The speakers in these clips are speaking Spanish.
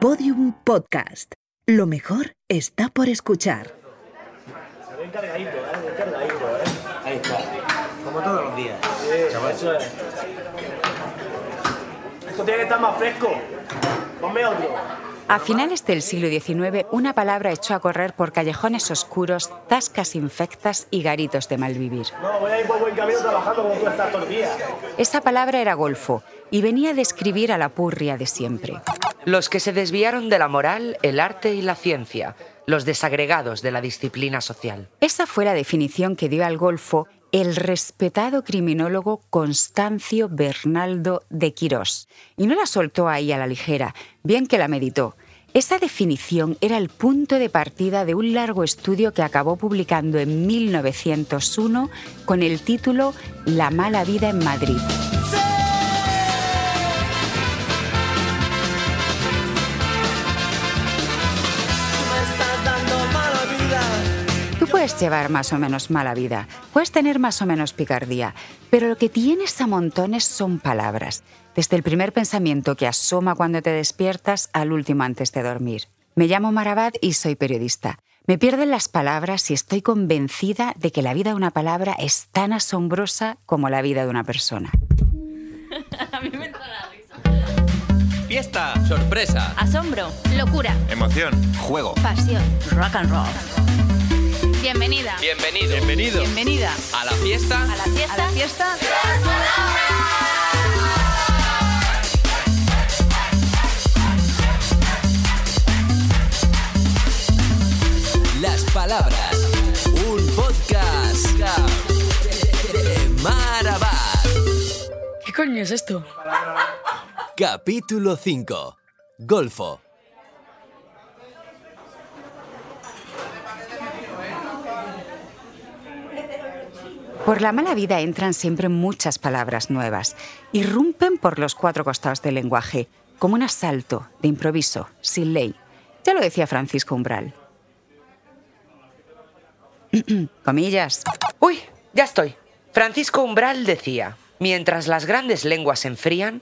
Podium Podcast. Lo mejor está por escuchar. Se ve cargadito, ¿eh? Bien cargadito, ¿eh? Ahí está. Como todos los días. Sí, eso es. Esto tiene que estar más fresco. Ponme otro. A finales del siglo XIX, una palabra echó a correr por callejones oscuros, tascas infectas y garitos de malvivir. No, voy a ir por buen camino trabajando como tú estás todo el día. Esa palabra era golfo y venía a describir a la purria de siempre. Los que se desviaron de la moral, el arte y la ciencia, los desagregados de la disciplina social. Esa fue la definición que dio al golfo el respetado criminólogo Constancio Bernaldo de Quirós. Y no la soltó ahí a la ligera, bien que la meditó. Esa definición era el punto de partida de un largo estudio que acabó publicando en 1901 con el título La mala vida en Madrid. Puedes llevar más o menos mala vida, puedes tener más o menos picardía, pero lo que tienes a montones son palabras, desde el primer pensamiento que asoma cuando te despiertas al último antes de dormir. Me llamo Marabat y soy periodista. Me pierden las palabras y estoy convencida de que la vida de una palabra es tan asombrosa como la vida de una persona. A mí me entra la risa. Fiesta, sorpresa, Asombro, locura, emoción, juego. pasión, rock and roll. Bienvenida. Bienvenido. Bienvenido. Bienvenida A la fiesta. a la fiesta. A la fiesta. Las palabras. Un podcast de. ¿Qué coño es esto? Capítulo 5. Golfo. Por la mala vida entran siempre muchas palabras nuevas. Irrumpen por los cuatro costados del lenguaje, como un asalto, de improviso, sin ley. Ya lo decía Francisco Umbral. Comillas. Uy, ya estoy. Francisco Umbral decía, mientras las grandes lenguas se enfrían,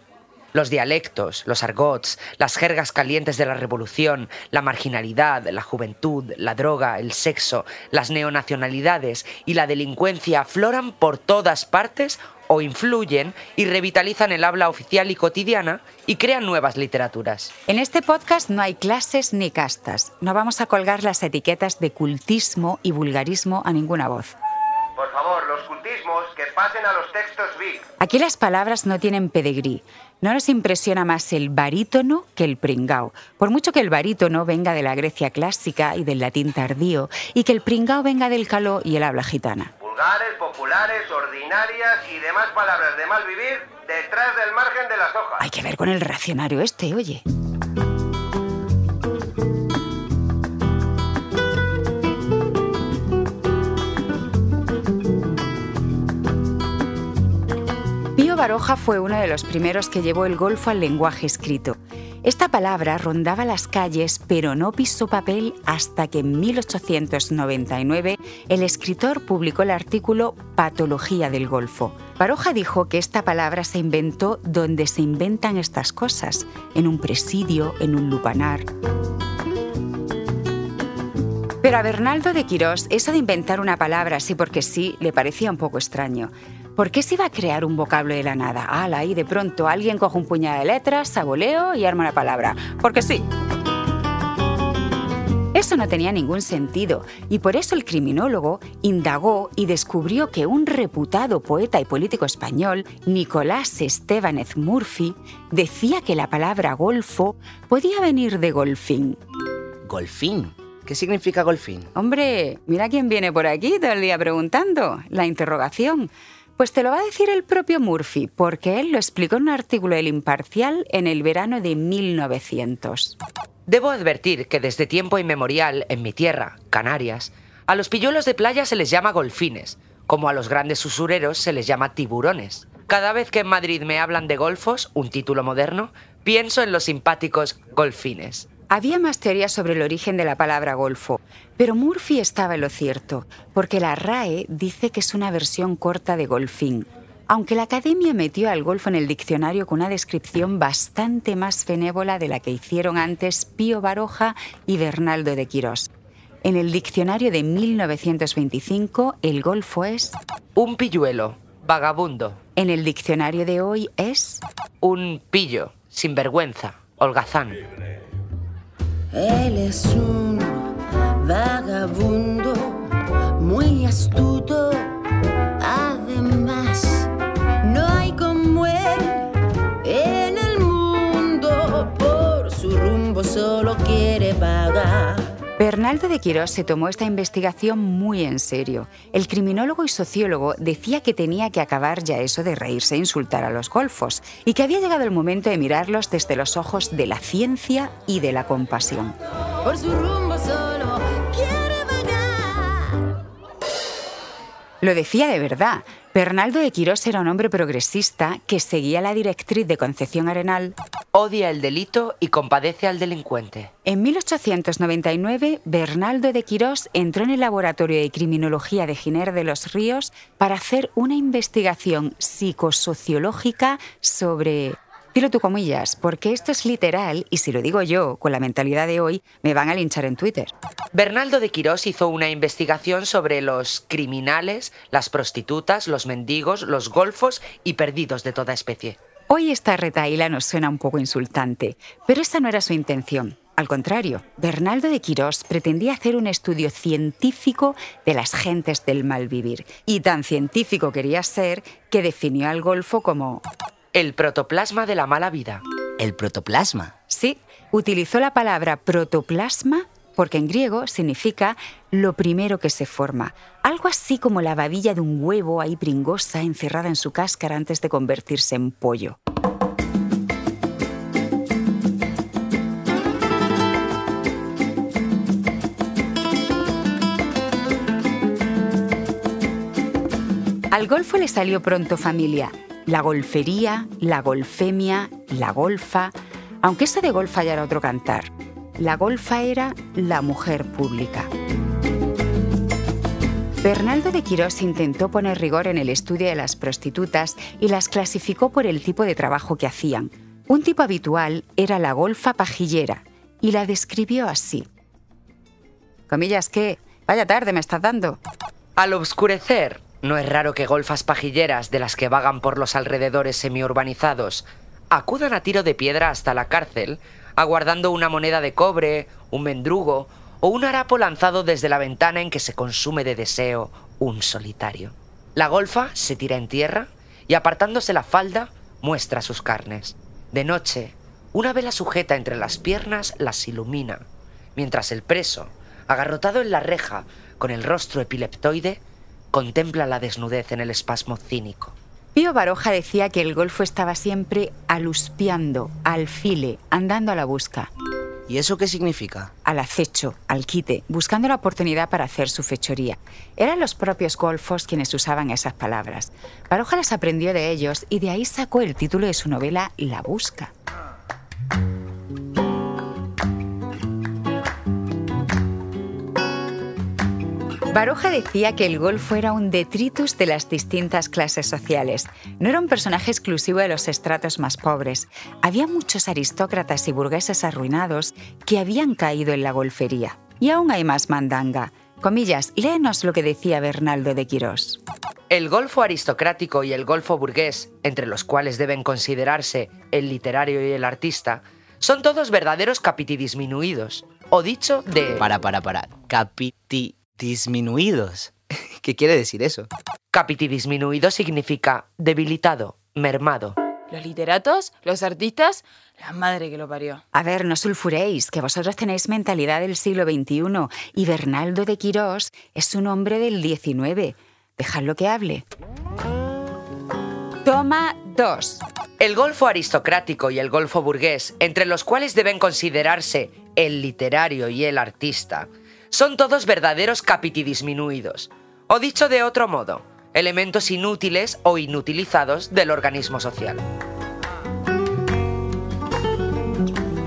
los dialectos, los argots, las jergas calientes de la revolución, la marginalidad, la juventud, la droga, el sexo, las neonacionalidades y la delincuencia afloran por todas partes o influyen y revitalizan el habla oficial y cotidiana y crean nuevas literaturas. En este podcast no hay clases ni castas. No vamos a colgar las etiquetas de cultismo y vulgarismo a ninguna voz. Por favor, los cultismos que pasen a los textos big. Aquí las palabras no tienen pedigrí. No nos impresiona más el barítono que el pringao. Por mucho que el barítono venga de la Grecia clásica y del latín tardío, y que el pringao venga del caló y el habla gitana. Vulgares, populares, ordinarias y demás palabras de mal vivir detrás del margen de las hojas. Hay que ver con el racionario este, oye. Baroja fue uno de los primeros que llevó el golfo al lenguaje escrito. Esta palabra rondaba las calles, pero no pisó papel hasta que en 1899 el escritor publicó el artículo Patología del Golfo. Baroja dijo que esta palabra se inventó donde se inventan estas cosas, en un presidio, en un lupanar. Pero a Bernaldo de Quirós eso de inventar una palabra así porque sí le parecía un poco extraño. ¿Por qué se iba a crear un vocablo de la nada? Ala, y de pronto alguien coge un puñado de letras, saboleo y arma una palabra. Porque sí. Eso no tenía ningún sentido y por eso el criminólogo indagó y descubrió que un reputado poeta y político español, Nicolás Estebanez Murphy, decía que la palabra golfo podía venir de golfín. Golfín. ¿Qué significa golfín? Hombre, mira quién viene por aquí todo el día preguntando. La interrogación. Pues te lo va a decir el propio Murphy, porque él lo explicó en un artículo del Imparcial en el verano de 1900. Debo advertir que desde tiempo inmemorial, en mi tierra, Canarias, a los pilluelos de playa se les llama golfines, como a los grandes usureros se les llama tiburones. Cada vez que en Madrid me hablan de golfos, un título moderno, pienso en los simpáticos golfines. Había más teorías sobre el origen de la palabra golfo, pero Murphy estaba en lo cierto, porque la RAE dice que es una versión corta de golfín. aunque la academia metió al golfo en el diccionario con una descripción bastante más benévola de la que hicieron antes Pío Baroja y Bernaldo de Quirós. En el diccionario de 1925, el golfo es... Un pilluelo, vagabundo. En el diccionario de hoy es... Un pillo, sinvergüenza, holgazán. Él es un vagabundo muy astuto. Bernaldo de Quirós se tomó esta investigación muy en serio. El criminólogo y sociólogo decía que tenía que acabar ya eso de reírse e insultar a los golfos y que había llegado el momento de mirarlos desde los ojos de la ciencia y de la compasión. Por su rumbo solo quiere vagar. Lo decía de verdad. Bernaldo de Quirós era un hombre progresista que seguía la directriz de Concepción Arenal. Odia el delito y compadece al delincuente. En 1899, Bernaldo de Quirós entró en el laboratorio de criminología de Giner de los Ríos para hacer una investigación psicosociológica sobre Dilo tú comillas, porque esto es literal y si lo digo yo, con la mentalidad de hoy, me van a linchar en Twitter. Bernaldo de Quirós hizo una investigación sobre los criminales, las prostitutas, los mendigos, los golfos y perdidos de toda especie. Hoy esta retaíla nos suena un poco insultante, pero esa no era su intención. Al contrario, Bernaldo de Quirós pretendía hacer un estudio científico de las gentes del malvivir. Y tan científico quería ser que definió al golfo como El protoplasma de la mala vida. ¿El protoplasma? Sí, utilizó la palabra protoplasma porque en griego significa lo primero que se forma, algo así como la babilla de un huevo ahí pringosa encerrada en su cáscara antes de convertirse en pollo. Al golfo le salió pronto familia, la golfería, la golfemia, la golfa, aunque eso de golfa ya era otro cantar. La golfa era la mujer pública. Bernaldo de Quirós intentó poner rigor en el estudio de las prostitutas y las clasificó por el tipo de trabajo que hacían. Un tipo habitual era la golfa pajillera y la describió así. Comillas que, vaya tarde me estás dando. Al obscurecer, no es raro que golfas pajilleras de las que vagan por los alrededores semiurbanizados acudan a tiro de piedra hasta la cárcel, aguardando una moneda de cobre, un mendrugo o un harapo lanzado desde la ventana en que se consume de deseo un solitario. La golfa se tira en tierra y apartándose la falda muestra sus carnes. De noche, una vela sujeta entre las piernas las ilumina, mientras el preso, agarrotado en la reja, con el rostro epileptoide, contempla la desnudez en el espasmo cínico. Pío Baroja decía que el golfo estaba siempre aluspiando, al file, andando a la busca, ¿Y eso qué significa? al acecho, al quite, buscando la oportunidad para hacer su fechoría. Eran los propios golfos quienes usaban esas palabras. Baroja las aprendió de ellos y de ahí sacó el título de su novela La Busca. Baroja decía que el golfo era un detritus de las distintas clases sociales. No era un personaje exclusivo de los estratos más pobres. Había muchos aristócratas y burgueses arruinados que habían caído en la golfería. Y aún hay más mandanga. Comillas, léenos lo que decía Bernaldo de Quirós. El golfo aristocrático y el golfo burgués, entre los cuales deben considerarse el literario y el artista, son todos verdaderos capitidisminuidos, o dicho de... Para, para, para. Capiti disminuidos. ¿Qué quiere decir eso? Capitidisminuido significa debilitado, mermado. Los literatos, los artistas, la madre que lo parió. A ver, no sulfuréis, que vosotros tenéis mentalidad del siglo XXI y Bernaldo de Quirós es un hombre del XIX. Dejadlo que hable. Toma dos. El golfo aristocrático y el golfo burgués, entre los cuales deben considerarse el literario y el artista, son todos verdaderos capitidisminuidos. O dicho de otro modo, elementos inútiles o inutilizados del organismo social.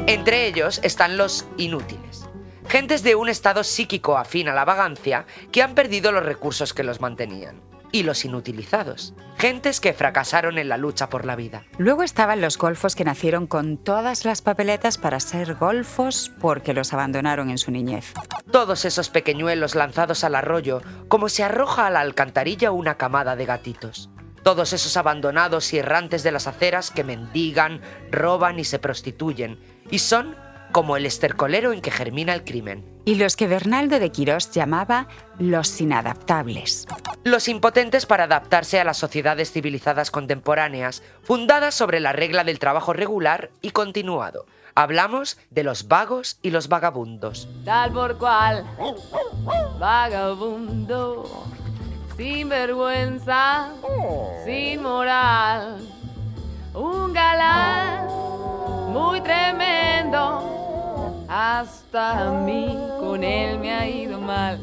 Entre ellos están los inútiles, gentes de un estado psíquico afín a la vagancia que han perdido los recursos que los mantenían. Y los inutilizados, gentes que fracasaron en la lucha por la vida. Luego estaban los golfos que nacieron con todas las papeletas para ser golfos porque los abandonaron en su niñez. Todos esos pequeñuelos lanzados al arroyo como se arroja a la alcantarilla una camada de gatitos. Todos esos abandonados y errantes de las aceras que mendigan, roban y se prostituyen, y son como el estercolero en que germina el crimen. Y los que Bernaldo de Quirós llamaba los inadaptables. Los impotentes para adaptarse a las sociedades civilizadas contemporáneas, fundadas sobre la regla del trabajo regular y continuado. Hablamos de los vagos y los vagabundos. Tal por cual, vagabundo, sin vergüenza, sin moral, un galán muy tremendo, hasta a mí con él me ha ido mal.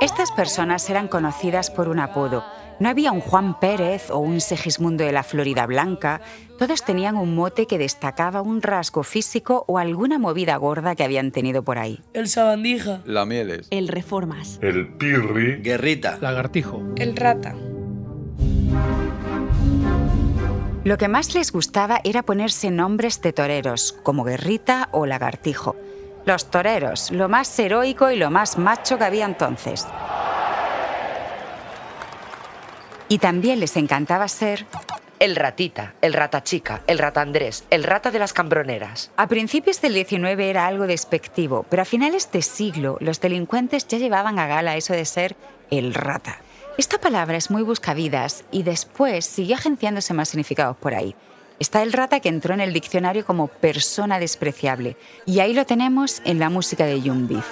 Estas personas eran conocidas por un apodo. No había un Juan Pérez o un Segismundo de la Florida Blanca. Todos tenían un mote que destacaba un rasgo físico o alguna movida gorda que habían tenido por ahí. El sabandija. La mieles. El reformas. El pirri. Guerrita. Lagartijo. El rata. Lo que más les gustaba era ponerse nombres de toreros, como Guerrita o Lagartijo. Los toreros, lo más heroico y lo más macho que había entonces. Y también les encantaba ser el ratita, el rata chica, el rata Andrés, el rata de las cambroneras. A principios del 19 era algo despectivo, pero a finales de siglo los delincuentes ya llevaban a gala eso de ser el rata. Esta palabra es muy buscavidas y después siguió agenciándose más significados por ahí. Está el rata que entró en el diccionario como persona despreciable y ahí lo tenemos en la música de Beef.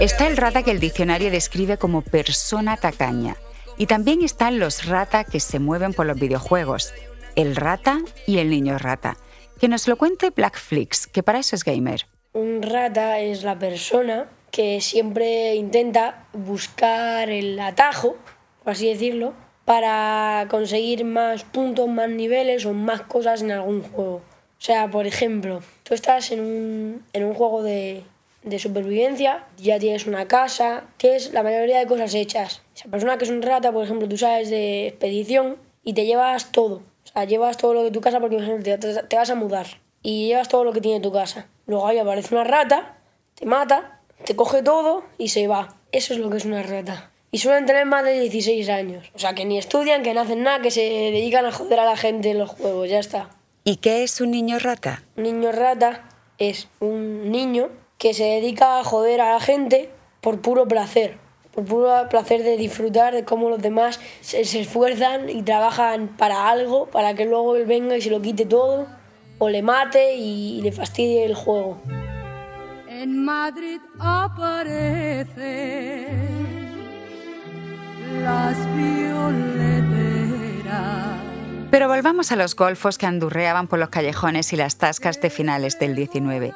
Está el rata que el diccionario describe como persona tacaña. Y también están los rata que se mueven por los videojuegos, el rata y el niño rata. Que nos lo cuente Blackflix, que para eso es gamer. Un rata es la persona que siempre intenta buscar el atajo, por así decirlo, para conseguir más puntos, más niveles o más cosas en algún juego. O sea, por ejemplo, tú estás en un, en un juego de, de supervivencia, ya tienes una casa, tienes la mayoría de cosas hechas. Esa persona que es un rata, por ejemplo, tú sabes de expedición y te llevas todo. O sea, llevas todo lo de tu casa porque te, te, te vas a mudar y llevas todo lo que tiene tu casa. Luego ahí aparece una rata, te mata, te coge todo y se va. Eso es lo que es una rata. Y suelen tener más de 16 años. O sea, que ni estudian, que no hacen nada, que se dedican a joder a la gente en los juegos, ya está. ¿Y qué es un niño rata? Un niño rata es un niño que se dedica a joder a la gente por puro placer. Por puro placer de disfrutar de cómo los demás se, se esfuerzan y trabajan para algo, para que luego él venga y se lo quite todo, o le mate y le fastidie el juego. En Madrid aparece las violeteras. Pero volvamos a los golfos que andurreaban por los callejones y las tascas de finales del 19.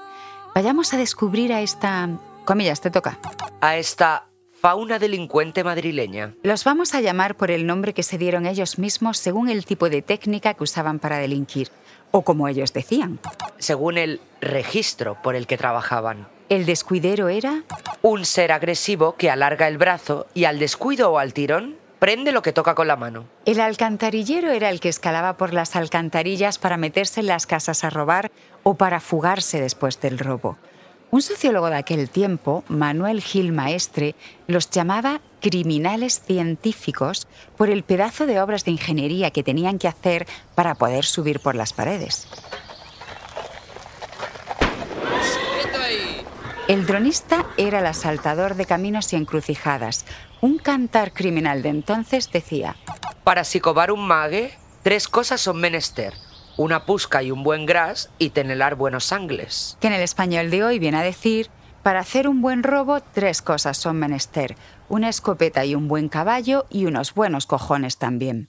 Vayamos a descubrir a esta... Comillas, te toca. A esta fauna delincuente madrileña. Los vamos a llamar por el nombre que se dieron ellos mismos según el tipo de técnica que usaban para delinquir, o como ellos decían. Según el registro por el que trabajaban. El descuidero era... Un ser agresivo que alarga el brazo y al descuido o al tirón prende lo que toca con la mano. El alcantarillero era el que escalaba por las alcantarillas para meterse en las casas a robar o para fugarse después del robo. Un sociólogo de aquel tiempo, Manuel Gil Maestre, los llamaba criminales científicos por el pedazo de obras de ingeniería que tenían que hacer para poder subir por las paredes. El dronista era el asaltador de caminos y encrucijadas. Un cantar criminal de entonces decía: Para sicobar un mague, tres cosas son menester: una pusca y un buen gras y tenelar buenos angles. Que en el español de hoy viene a decir: Para hacer un buen robo, tres cosas son menester: una escopeta y un buen caballo y unos buenos cojones también.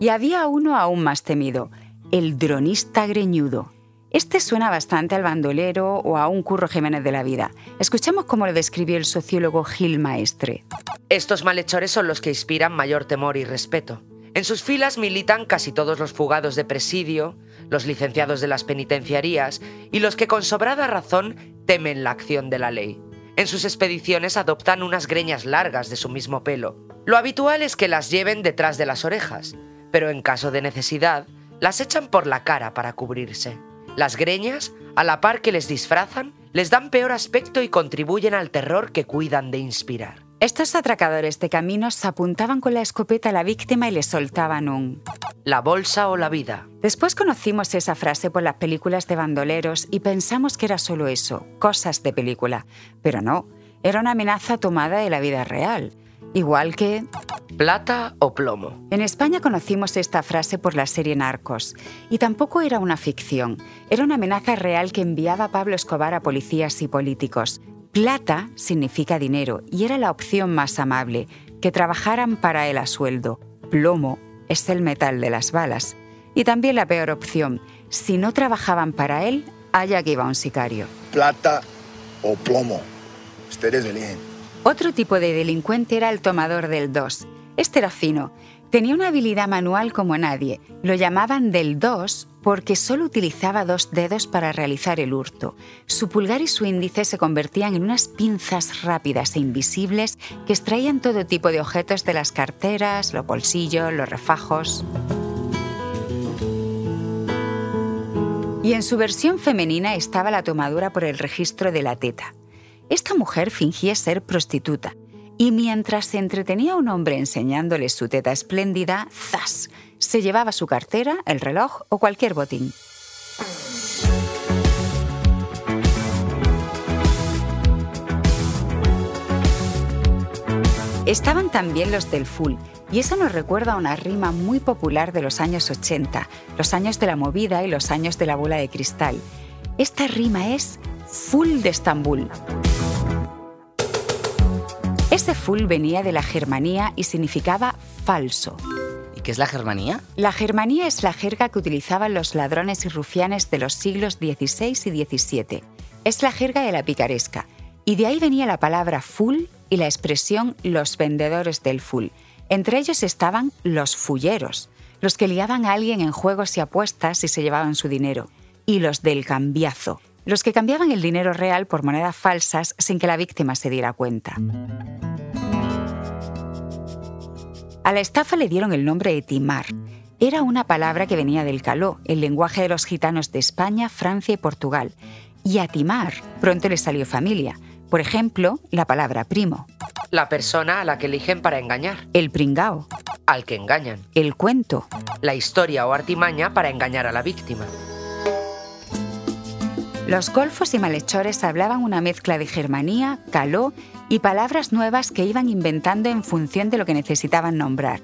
Y había uno aún más temido, el dronista greñudo. Este suena bastante al bandolero o a un Curro Jiménez de la vida. Escuchemos cómo lo describió el sociólogo Gil Maestre. Estos malhechores son los que inspiran mayor temor y respeto. En sus filas militan casi todos los fugados de presidio, los licenciados de las penitenciarías y los que con sobrada razón temen la acción de la ley. En sus expediciones adoptan unas greñas largas de su mismo pelo. Lo habitual es que las lleven detrás de las orejas, pero en caso de necesidad, las echan por la cara para cubrirse. Las greñas, a la par que les disfrazan, les dan peor aspecto y contribuyen al terror que cuidan de inspirar. Estos atracadores de caminos apuntaban con la escopeta a la víctima y le soltaban un... La bolsa o la vida. Después conocimos esa frase por las películas de bandoleros y pensamos que era solo eso, cosas de película. Pero no, era una amenaza tomada de la vida real. Igual que... Plata o plomo. En España conocimos esta frase por la serie Narcos. Y tampoco era una ficción, era una amenaza real que enviaba Pablo Escobar a policías y políticos. Plata significa dinero y era la opción más amable, que trabajaran para él a sueldo. Plomo es el metal de las balas. Y también la peor opción, si no trabajaban para él, allá que iba un sicario. Plata o plomo. Ustedes eligen. Otro tipo de delincuente era el tomador del 2. Este era fino. Tenía una habilidad manual como nadie. Lo llamaban del 2 porque solo utilizaba dos dedos para realizar el hurto. Su pulgar y su índice se convertían en unas pinzas rápidas e invisibles que extraían todo tipo de objetos de las carteras, los bolsillos, los refajos. Y en su versión femenina estaba la tomadura por el registro de la teta. Esta mujer fingía ser prostituta y mientras se entretenía un hombre enseñándole su teta espléndida, ¡zas! se llevaba su cartera, el reloj o cualquier botín. Estaban también los del full, y eso nos recuerda a una rima muy popular de los años 80, los años de la movida y los años de la bola de cristal. Esta rima es full de Estambul. Full venía de la Germanía y significaba falso. ¿Y qué es la Germanía? La Germanía es la jerga que utilizaban los ladrones y rufianes de los siglos XVI y XVII. Es la jerga de la picaresca. Y de ahí venía la palabra full y la expresión los vendedores del full. Entre ellos estaban los fulleros, los que liaban a alguien en juegos y apuestas y se llevaban su dinero. Y los del cambiazo, los que cambiaban el dinero real por monedas falsas sin que la víctima se diera cuenta. A la estafa le dieron el nombre de timar. Era una palabra que venía del caló, el lenguaje de los gitanos de España, Francia y Portugal. Y a timar pronto le salió familia. Por ejemplo, la palabra primo. La persona a la que eligen para engañar. El pringao. Al que engañan. El cuento. La historia o artimaña para engañar a la víctima. Los golfos y malhechores hablaban una mezcla de germanía, caló y palabras nuevas que iban inventando en función de lo que necesitaban nombrar.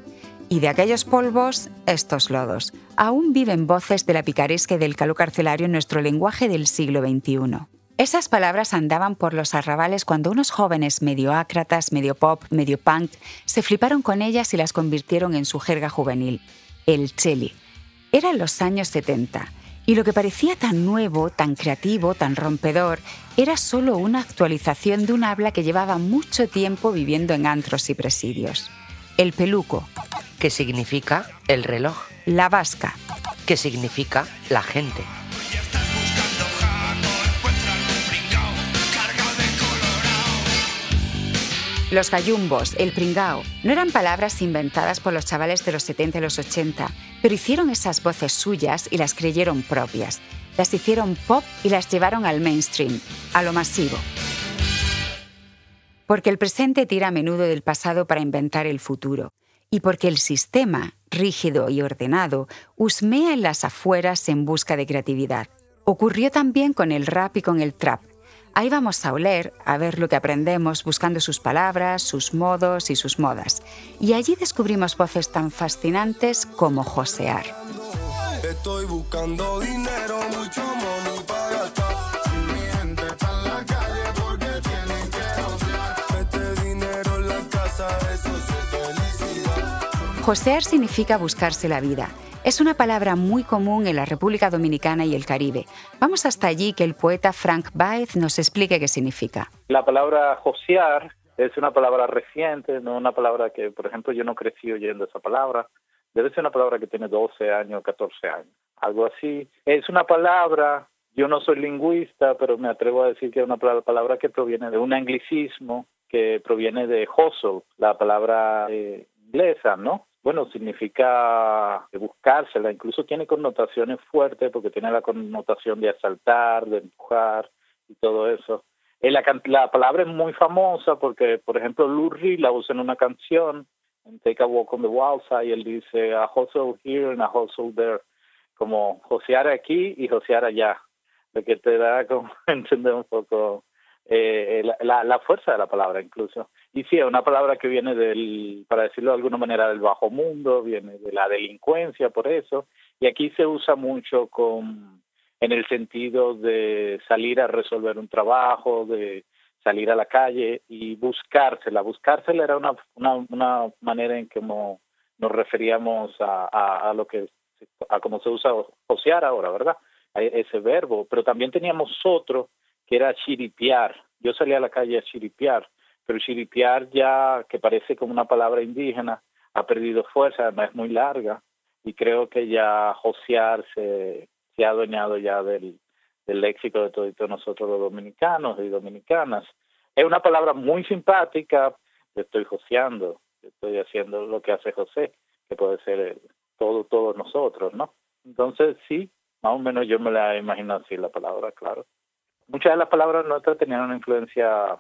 Y de aquellos polvos, estos lodos. Aún viven voces de la picaresca y del caló carcelario en nuestro lenguaje del siglo XXI. Esas palabras andaban por los arrabales cuando unos jóvenes medio ácratas, medio pop, medio punk, se fliparon con ellas y las convirtieron en su jerga juvenil, el cheli. Eran los años 70 y lo que parecía tan nuevo, tan creativo, tan rompedor, era solo una actualización de un habla que llevaba mucho tiempo viviendo en antros y presidios. El peluco. Que significa el reloj. La vasca. Que significa la gente. Los gallumbos, el pringao, no eran palabras inventadas por los chavales de los 70 y los 80, pero hicieron esas voces suyas y las creyeron propias. Las hicieron pop y las llevaron al mainstream, a lo masivo. Porque el presente tira a menudo del pasado para inventar el futuro. Y porque el sistema, rígido y ordenado, husmea en las afueras en busca de creatividad. Ocurrió también con el rap y con el trap, Ahí vamos a oler, a ver lo que aprendemos buscando sus palabras, sus modos y sus modas. Y allí descubrimos voces tan fascinantes como josear. Estoy buscando dinero, mucho Josear significa buscarse la vida. Es una palabra muy común en la República Dominicana y el Caribe. Vamos hasta allí que el poeta Frank Baez nos explique qué significa. La palabra josear es una palabra reciente, no una palabra que, por ejemplo, yo no crecí oyendo esa palabra. Debe ser una palabra que tiene 12 años, 14 años, algo así. Es una palabra, yo no soy lingüista, pero me atrevo a decir que es una pala- palabra que proviene de un anglicismo que proviene de hustle, la palabra eh, inglesa, ¿no? Bueno, significa buscársela, incluso tiene connotaciones fuertes porque tiene la connotación de asaltar, de empujar y todo eso. Eh, la, la palabra es muy famosa porque, por ejemplo, Lou Reed la usa en una canción, en Take a Walk on the Wild Side, y él dice, a hustle here and a hustle there, como josear aquí y josear allá, lo que te da como entender un poco eh, la, la, fuerza de la palabra incluso. Y sí, es una palabra que viene del, para decirlo de alguna manera, del bajo mundo, viene de la delincuencia, por eso, y aquí se usa mucho con en el sentido de salir a resolver un trabajo, de salir a la calle y buscársela. Buscársela era una, una, manera en que nos referíamos a, a, lo que, a cómo se usa josear ahora, ¿verdad? Ese verbo. Pero también teníamos otro que era chiripiar. Yo salía a la calle a chiripiar, pero chiripiar ya, que parece como una palabra indígena, ha perdido fuerza, además es muy larga, y creo que ya josear se, ha adueñado ya del, del léxico de todos nosotros los dominicanos y dominicanas. Es una palabra muy simpática, yo estoy joseando, estoy haciendo lo que hace José, que puede ser eh, todo, todos nosotros, ¿no? Entonces, sí, más o menos yo me la imagino así la palabra, claro. Muchas de las palabras nuestras tenían una influencia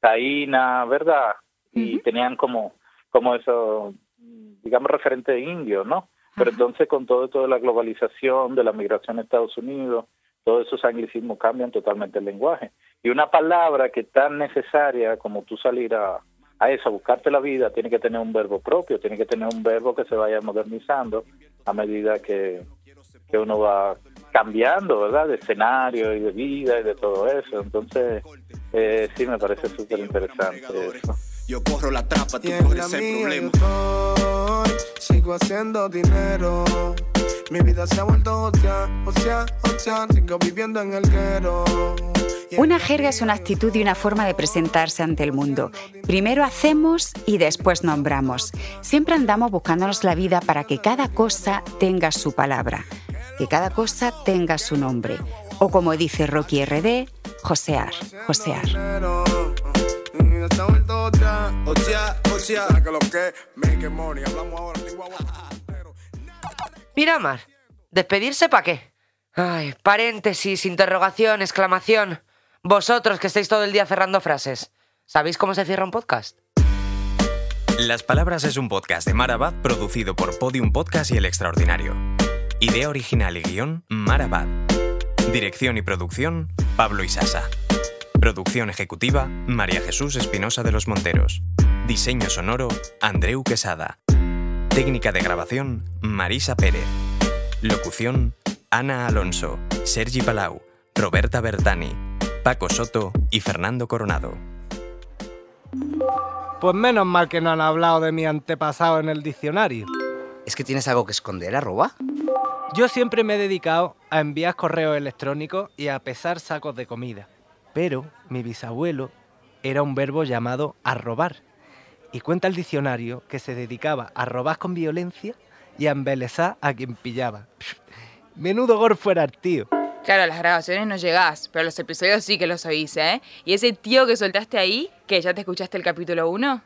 taína, ¿verdad? Y tenían como, como eso, digamos, referente de indio, ¿no? Pero entonces con todo esto de la globalización, de la migración a Estados Unidos, todos esos anglicismos cambian totalmente el lenguaje. Y una palabra que es tan necesaria como tú salir a, a eso, a buscarte la vida, tiene que tener un verbo propio, tiene que tener un verbo que se vaya modernizando a medida que, que uno va cambiando, ¿verdad? De escenario y de vida y de todo eso. Entonces, eh, sí, me parece súper interesante eso. Yo corro la trapa, tú corres el problema. estoy, sigo haciendo dinero. Mi vida se ha vuelto ocia, ocia, ocia, sigo viviendo en el guero. Una jerga es una actitud y una forma de presentarse ante el mundo. Primero hacemos y después nombramos. Siempre andamos buscándonos la vida para que cada cosa tenga su palabra, que cada cosa tenga su nombre. O como dice Rocky RD, josear, josear. Mi vida se ha vuelto ocia, ocia, ocia. Que lo que make money, hablamos ahora lengua Miramar, ¿despedirse para qué? Ay, paréntesis, interrogación, exclamación. Vosotros que estáis todo el día cerrando frases, ¿sabéis cómo se cierra un podcast? Las Palabras es un podcast de Marabad producido por Podium Podcast y El Extraordinario. Idea original y guion, Marabad. Dirección y producción, Pablo Isasa. Producción ejecutiva, María Jesús Espinosa de los Monteros. Diseño sonoro, Andreu Quesada. Técnica de grabación, Marisa Pérez. Locución, Ana Alonso, Sergi Palau, Roberta Bertani, Paco Soto y Fernando Coronado. Pues menos mal que no han hablado de mi antepasado en el diccionario. ¿Es que tienes algo que esconder, arroba? Yo siempre me he dedicado a enviar correos electrónicos y a pesar sacos de comida. Pero mi bisabuelo era un verbo llamado arrobar. Y cuenta el diccionario que se dedicaba a robar con violencia y a embelezar a quien pillaba. Menudo gorfo era el tío. Claro, las grabaciones no llegás, pero los episodios sí que los oís, ¿eh? Y ese tío que soltaste ahí, que ya te escuchaste el capítulo 1,